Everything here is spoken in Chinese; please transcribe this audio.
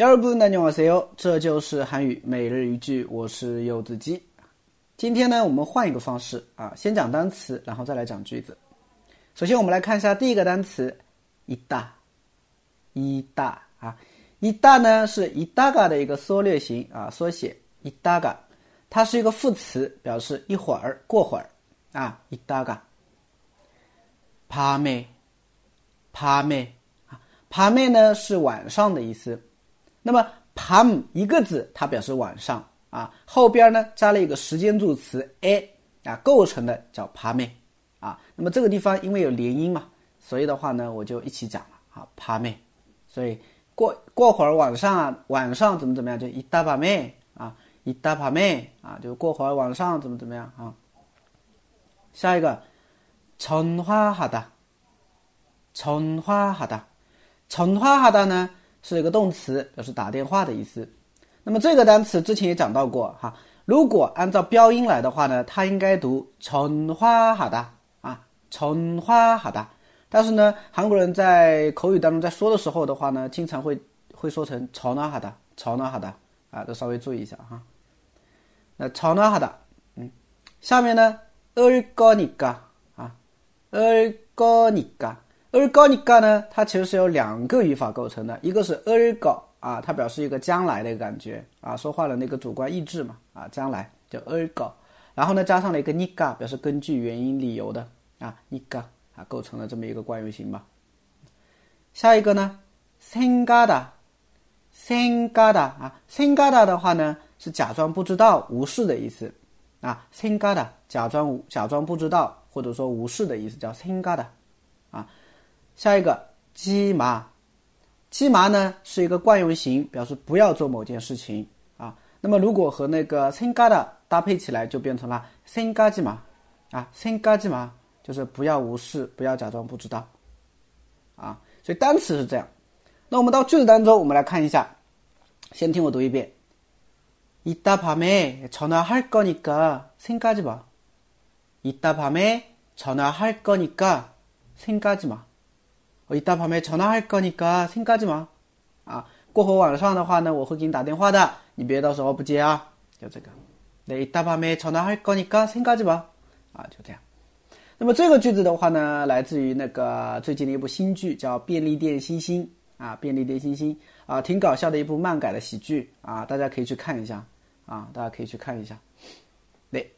여러분 안녕하세요. 这就是韩语每日一句，我是柚子鸡。今天呢，我们换一个方式啊，先讲单词，然后再来讲句子。首先，我们来看一下第一个单词，一大，一大啊，一大呢是一大嘎的一个缩略型啊，缩写一大嘎，它是一个副词，表示一会儿、过会儿啊，一大嘎。밤 에， 밤 에， 啊，밤에呢是晚上的意思。 那么밤一个字，它表示晚上啊，后边呢加了一个时间助词 a 啊，构成的叫밤에啊。那么这个地方因为有连音嘛，所以的话呢，我就一起讲了啊，밤에所以过过会儿晚上啊，晚上怎么怎么样，就이따밤에啊，이따밤에啊，就过会儿晚上怎么怎么样啊。下一个전화하 다， 전화하 다， 전화하다呢？ 是一个动词，表示打电话的意思。那么这个单词之前也讲到过哈，如果按照标音来的话呢，它应该读春花哈哒啊，春花哈哒。但是呢，韩国人在口语当中在说的时候的话呢，经常会会说成朝那哈哒，朝那哈哒啊，都稍微注意一下哈。那朝那哈哒，嗯，下面呢，얼거니 까， 啊，얼거니 까。 而高尼嘎呢，它其实是由两个语法构成的，一个是而高啊，它表示一个将来的一个感觉啊，说话的那个主观意志嘛啊，将来叫而高，然后呢加上了一个尼嘎，表示根据原因理由的啊，尼嘎啊，构成了这么一个惯用型吧。下一个呢，생가 다， 생가 다， 啊，생가다的话呢是假装不知道、无视的意思啊，생가 다， 假装假装不知道或者说无视的意思叫생가 다， 啊。 下一个鸡麻，鸡麻呢是一个惯用型，表示不要做某件事情啊。那么如果和那个생가的搭配起来，就变成了생가鸡麻啊，생가鸡麻就是不要无视，不要假装不知道啊。所以单词是这样。那我们到句子当中，我们来看一下。先听我读一遍：이따밤에전화할거니까생각하지 마。 이따밤에전화할거니까생각하지 마。 我一大旁边전화할거니까생각하지 마， 啊，过后晚上的话呢，我会给你打电话的，你别到时候不接啊，就这个。那一大旁边전화할거니까생각하지 마， 啊，就这样。那么这个句子的话呢，来自于那个最近的一部新剧，叫《便利店星星》啊，《便利店星星》啊，挺搞笑的一部漫改的喜剧啊，大家可以去看一下啊，大家可以去看一下。对。